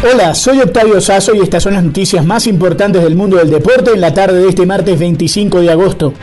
Hola, soy Octavio Sazo y estas son las noticias más importantes del mundo del deporte en la tarde de este martes 25 de agosto.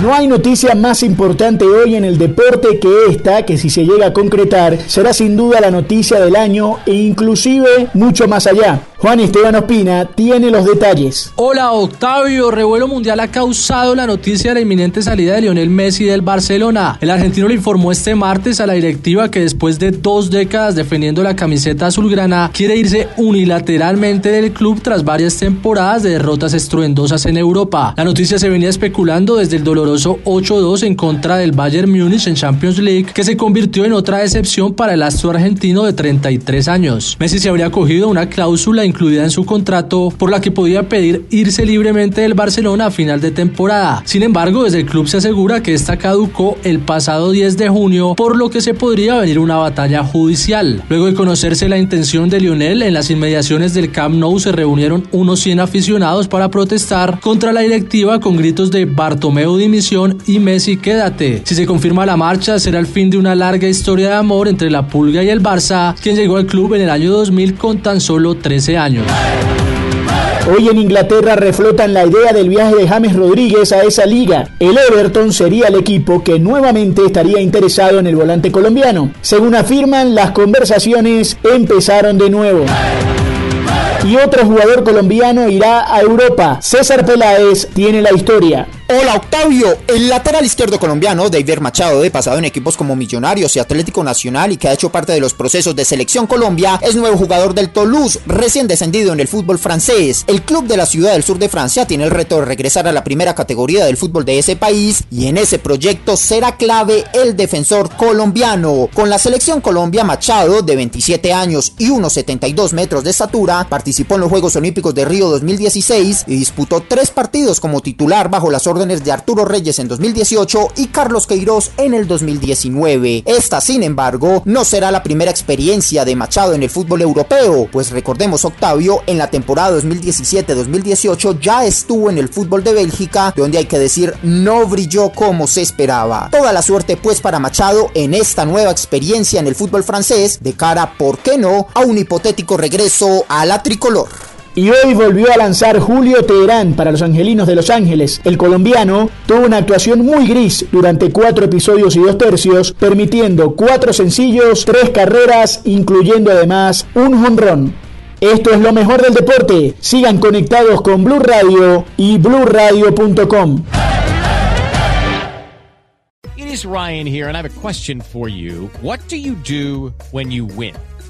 No hay noticia más importante hoy en el deporte que esta, que si se llega a concretar, será sin duda la noticia del año e inclusive mucho más allá. Juan Esteban Ospina tiene los detalles. Hola Octavio, revuelo mundial ha causado la noticia de la inminente salida de Lionel Messi del Barcelona. El argentino le informó este martes a la directiva que después de dos décadas defendiendo la camiseta azulgrana, quiere irse unilateralmente del club tras varias temporadas de derrotas estruendosas en Europa. La noticia se venía especulando desde el doloroso 8-2 en contra del Bayern Múnich en Champions League, que se convirtió en otra decepción para el astro argentino de 33 años. Messi se habría cogido una cláusula incluida en su contrato por la que podía pedir irse libremente del Barcelona a final de temporada. Sin embargo, desde el club se asegura que esta caducó el pasado 10 de junio, por lo que se podría venir una batalla judicial. Luego de conocerse la intención de Lionel, en las inmediaciones del Camp Nou se reunieron unos 100 aficionados para protestar contra la directiva con gritos de Bartomeu dimisión y Messi quédate. Si se confirma la marcha, será el fin de una larga historia de amor entre la Pulga y el Barça, quien llegó al club en el año 2000 con tan solo 13 años. Hoy en Inglaterra reflotan la idea del viaje de James Rodríguez a esa liga. El Everton sería el equipo que nuevamente estaría interesado en el volante colombiano. Según afirman, las conversaciones empezaron de nuevo y otro jugador colombiano irá a Europa. César Peláez tiene la historia. Hola Octavio, el lateral izquierdo colombiano David Machado, de pasado en equipos como Millonarios y Atlético Nacional y que ha hecho parte de los procesos de selección Colombia, es nuevo jugador del Toulouse, recién descendido en el fútbol francés. El club de la ciudad del sur de Francia tiene el reto de regresar a la primera categoría del fútbol de ese país y en ese proyecto será clave el defensor colombiano. Con la selección Colombia, Machado, de 27 años y 1,72 metros de estatura, participó en los Juegos Olímpicos de Río 2016 y disputó tres partidos como titular bajo las órdenes de Arturo Reyes en 2018 y Carlos Queiroz en el 2019. Esta, sin embargo, no será la primera experiencia de Machado en el fútbol europeo, pues recordemos Octavio, en la temporada 2017-2018 ya estuvo en el fútbol de Bélgica, donde hay que decir no brilló como se esperaba. Toda la suerte pues para Machado en esta nueva experiencia en el fútbol francés, de cara, ¿por qué no?, a un hipotético regreso a la tricolor. Y hoy volvió a lanzar Julio Teherán para los Angelinos de Los Ángeles. El colombiano tuvo una actuación muy gris durante cuatro episodios y dos tercios, permitiendo cuatro sencillos, tres carreras, incluyendo además un jonrón. Esto es lo mejor del deporte. Sigan conectados con Blue Radio y BlueRadio.com. It is Ryan here, and I have a question for you. What do you do when you win?